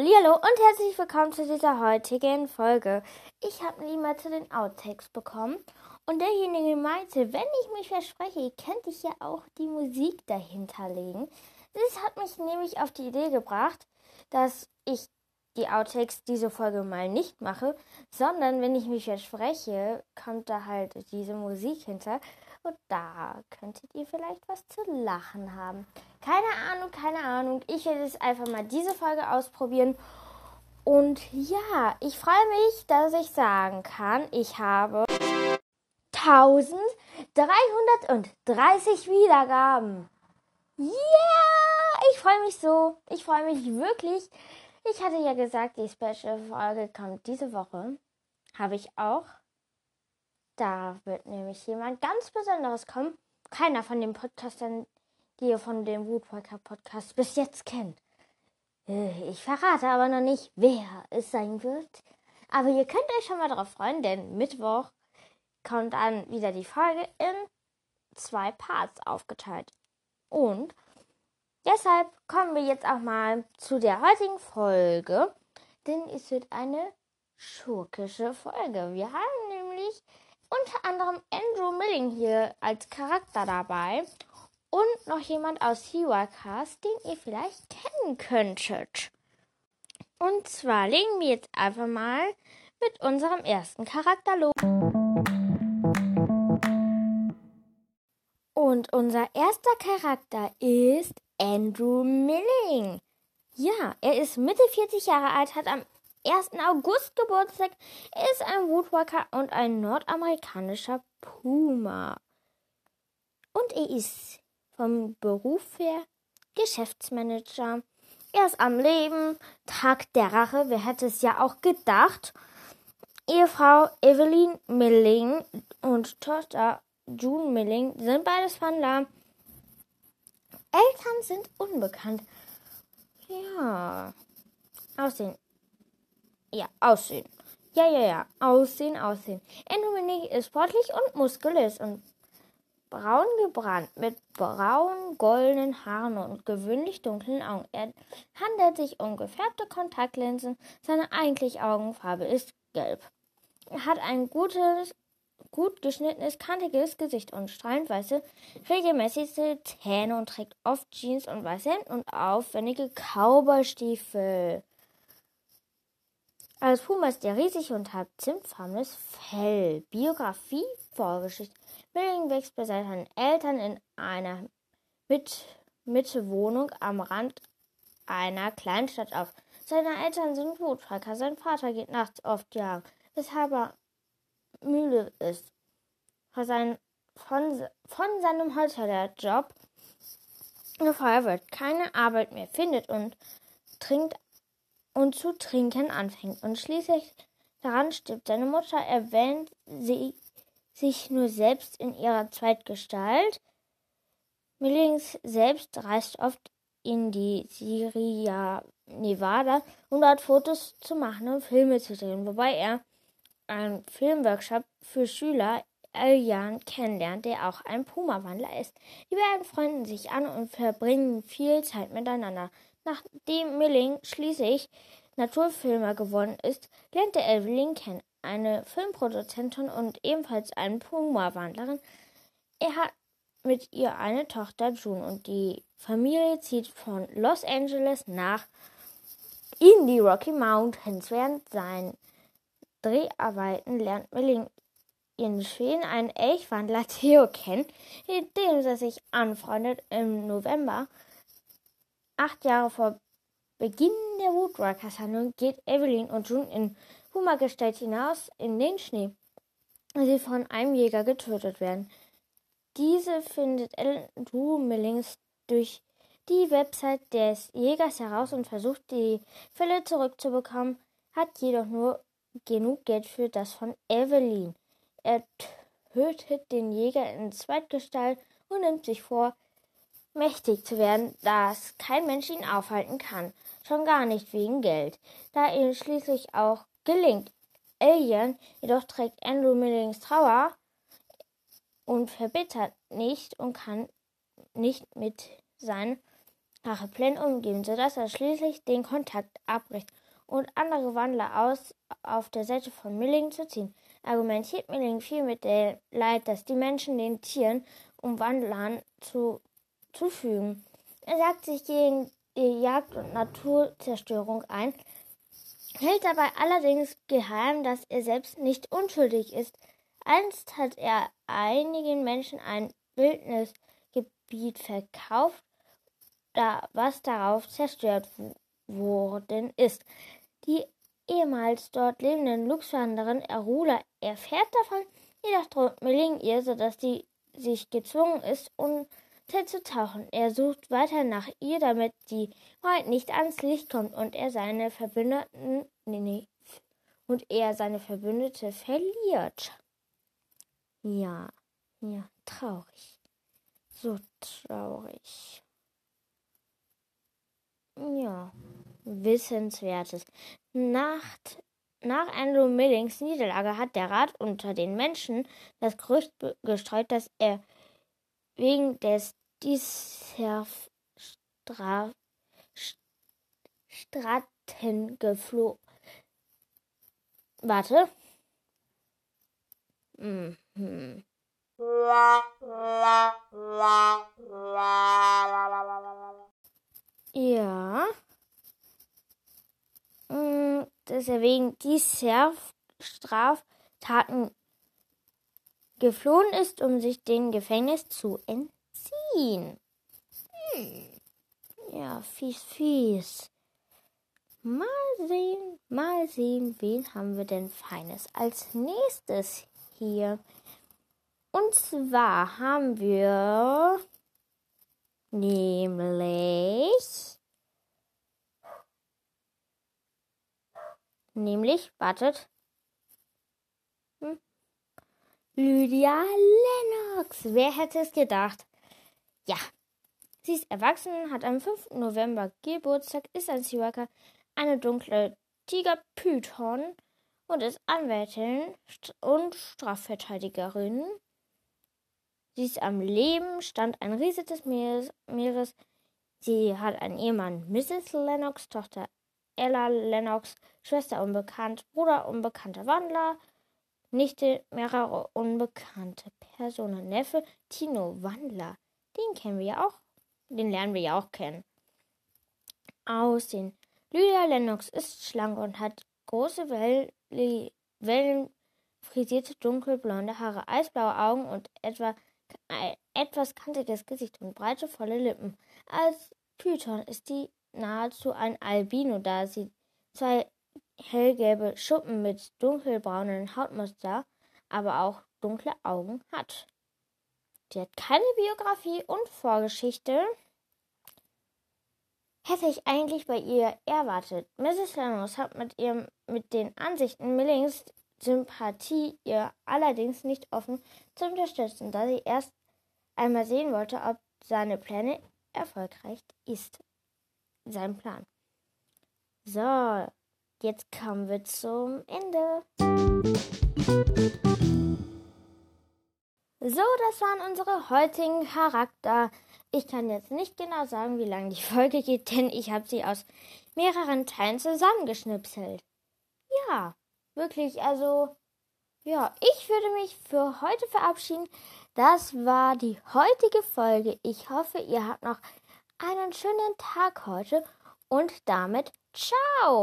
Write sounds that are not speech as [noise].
Hallihallo und herzlich willkommen zu dieser heutigen Folge. Ich habe mal zu den Outtakes bekommen und derjenige meinte, wenn ich mich verspreche, könnte ich ja auch die Musik dahinter legen. Das hat mich nämlich auf die Idee gebracht, dass ich die Outtakes diese Folge mal nicht mache, sondern wenn ich mich verspreche, kommt da halt diese Musik hinter und da könntet ihr vielleicht was zu lachen haben. Keine Ahnung, keine Ahnung. Ich werde es einfach mal diese Folge ausprobieren. Und ja, ich freue mich, dass ich sagen kann, ich habe 1330 Wiedergaben. Yeah! Ich freue mich so. Ich freue mich wirklich. Ich hatte ja gesagt, die Special-Folge kommt diese Woche. Habe ich auch. Da wird nämlich jemand ganz Besonderes kommen. Keiner von den Podcastern, die ihr von dem Woodwalker Podcast bis jetzt kennt. Äh, ich verrate aber noch nicht, wer es sein wird. Aber ihr könnt euch schon mal darauf freuen, denn Mittwoch kommt dann wieder die Folge in zwei Parts aufgeteilt. Und deshalb kommen wir jetzt auch mal zu der heutigen Folge, denn es wird eine schurkische Folge. Wir haben nämlich unter anderem Andrew Milling hier als Charakter dabei und noch jemand aus Hiwacast, den ihr vielleicht kennen könntet. Und zwar legen wir jetzt einfach mal mit unserem ersten Charakter los. Und unser erster Charakter ist Andrew Milling. Ja, er ist Mitte 40 Jahre alt, hat am 1. August Geburtstag. Ist ein Woodwalker und ein nordamerikanischer Puma. Und er ist vom Beruf her Geschäftsmanager. Er ist am Leben, Tag der Rache, wer hätte es ja auch gedacht. Ehefrau Evelyn Milling und Tochter June Milling sind beides von Lahm. Eltern sind unbekannt. Ja. Aussehen ja, Aussehen. Ja, ja, ja. Aussehen, Aussehen. Anthony ist sportlich und muskulös und braun gebrannt mit braunen, goldenen Haaren und gewöhnlich dunklen Augen. Er handelt sich um gefärbte Kontaktlinsen. Seine eigentliche Augenfarbe ist gelb. Er hat ein gutes, gut geschnittenes, kantiges Gesicht und strahlend weiße, regelmäßige Zähne und trägt oft Jeans und weiße Hemden und aufwendige Cowboystiefel. Als Puma ist er riesig und hat zimtfarbenes Fell. Biografie, Vorgeschichte. Milling wächst bei seinen Eltern in einer mit Mittewohnung am Rand einer Kleinstadt auf. Seine Eltern sind Wutfalker. Sein Vater geht nachts oft jagen, weshalb er müde ist. Von, sein, von, von seinem Holzfällerjob gefeuert wird, keine Arbeit mehr findet und trinkt und zu trinken anfängt. Und schließlich daran stirbt seine Mutter, erwähnt sie sich nur selbst in ihrer Zweitgestalt. Millings selbst reist oft in die Sierra Nevada, um dort Fotos zu machen und Filme zu drehen, wobei er einen Filmworkshop für Schüler Eljan kennenlernt, der auch ein Puma-Wandler ist. Die beiden freunden sich an und verbringen viel Zeit miteinander. Nachdem Milling schließlich Naturfilmer geworden ist, lernte Evelyn kennen, eine Filmproduzentin und ebenfalls eine Puma-Wandlerin. Er hat mit ihr eine Tochter June und die Familie zieht von Los Angeles nach in die Rocky Mountains. Während seinen Dreharbeiten lernt Milling in Schweden einen Elchwandler Theo kennen, mit dem sie sich anfreundet im November Acht Jahre vor Beginn der Woodwalkers-Handlung geht Evelyn und June in Hummergestalt hinaus in den Schnee, als sie von einem Jäger getötet werden. Diese findet Andrew Millings durch die Website des Jägers heraus und versucht, die Fälle zurückzubekommen, hat jedoch nur genug Geld für das von Evelyn. Er tötet den Jäger in Zweitgestalt und nimmt sich vor, mächtig zu werden, dass kein Mensch ihn aufhalten kann, schon gar nicht wegen Geld, da ihm schließlich auch gelingt. Alien jedoch trägt Andrew Millings Trauer und verbittert nicht und kann nicht mit seinen Rachepläne umgeben, sodass er schließlich den Kontakt abbricht und andere Wandler aus auf der Seite von Milling zu ziehen. Argumentiert Milling viel mit dem Leid, das die Menschen den Tieren um Wandlern zu, zufügen. Er sagt sich gegen die Jagd und Naturzerstörung ein, hält dabei allerdings geheim, dass er selbst nicht unschuldig ist. Einst hat er einigen Menschen ein Wildnisgebiet verkauft, da, was darauf zerstört worden ist. Die ehemals dort lebenden Luchswanderin Arula erfährt davon, jedoch droht Milling ihr, sodass sie sich gezwungen ist, unterzutauchen. Er sucht weiter nach ihr, damit die Wahrheit nicht ans Licht kommt und er seine Verbündeten nee, nee, und er seine Verbündete verliert. Ja, ja, traurig. So traurig. Ja, Wissenswertes. Nach, nach Andrew Millings Niederlage hat der Rat unter den Menschen das Gerücht gestreut, dass er wegen des Disserv Straten geflohen. Warte. Mhm. Ja. Mm, dass er wegen dieser Straftaten geflohen ist, um sich dem Gefängnis zu entziehen. Hm. Ja, fies, fies. Mal sehen, mal sehen, wen haben wir denn Feines als nächstes hier. Und zwar haben wir Nämlich. Nämlich, wartet. Hm. Lydia Lennox. Wer hätte es gedacht? Ja. Sie ist erwachsen, hat am 5. November Geburtstag, ist ein Seaworker, eine dunkle Tigerpython und ist Anwältin und Strafverteidigerin. Sie ist am Leben, stand ein Riese des Meeres, Meeres. Sie hat einen Ehemann, Mrs. Lennox, Tochter Ella Lennox, Schwester unbekannt, Bruder unbekannter Wandler, Nichte mehrere unbekannte Personen, Neffe Tino Wandler. Den kennen wir ja auch. Den lernen wir ja auch kennen. Aussehen. Lydia Lennox ist schlank und hat große Wellen, wellenfrisierte dunkelblonde Haare, eisblaue Augen und etwa ein etwas kantiges Gesicht und breite, volle Lippen. Als Python ist sie nahezu ein Albino, da sie zwei hellgelbe Schuppen mit dunkelbraunen Hautmuster, aber auch dunkle Augen hat. Sie hat keine Biografie und Vorgeschichte. Hätte ich eigentlich bei ihr erwartet. Mrs. Lanos hat mit ihrem, mit den Ansichten Millings Sympathie ihr allerdings nicht offen zu unterstützen, da sie erst einmal sehen wollte, ob seine Pläne erfolgreich ist. Sein Plan. So, jetzt kommen wir zum Ende. So, das waren unsere heutigen Charakter. Ich kann jetzt nicht genau sagen, wie lange die [laughs] Folge geht, denn ich habe sie aus mehreren Teilen zusammengeschnipselt. Ja, wirklich, also, ja, ich würde mich für heute verabschieden. Das war die heutige Folge. Ich hoffe, ihr habt noch einen schönen Tag heute und damit ciao!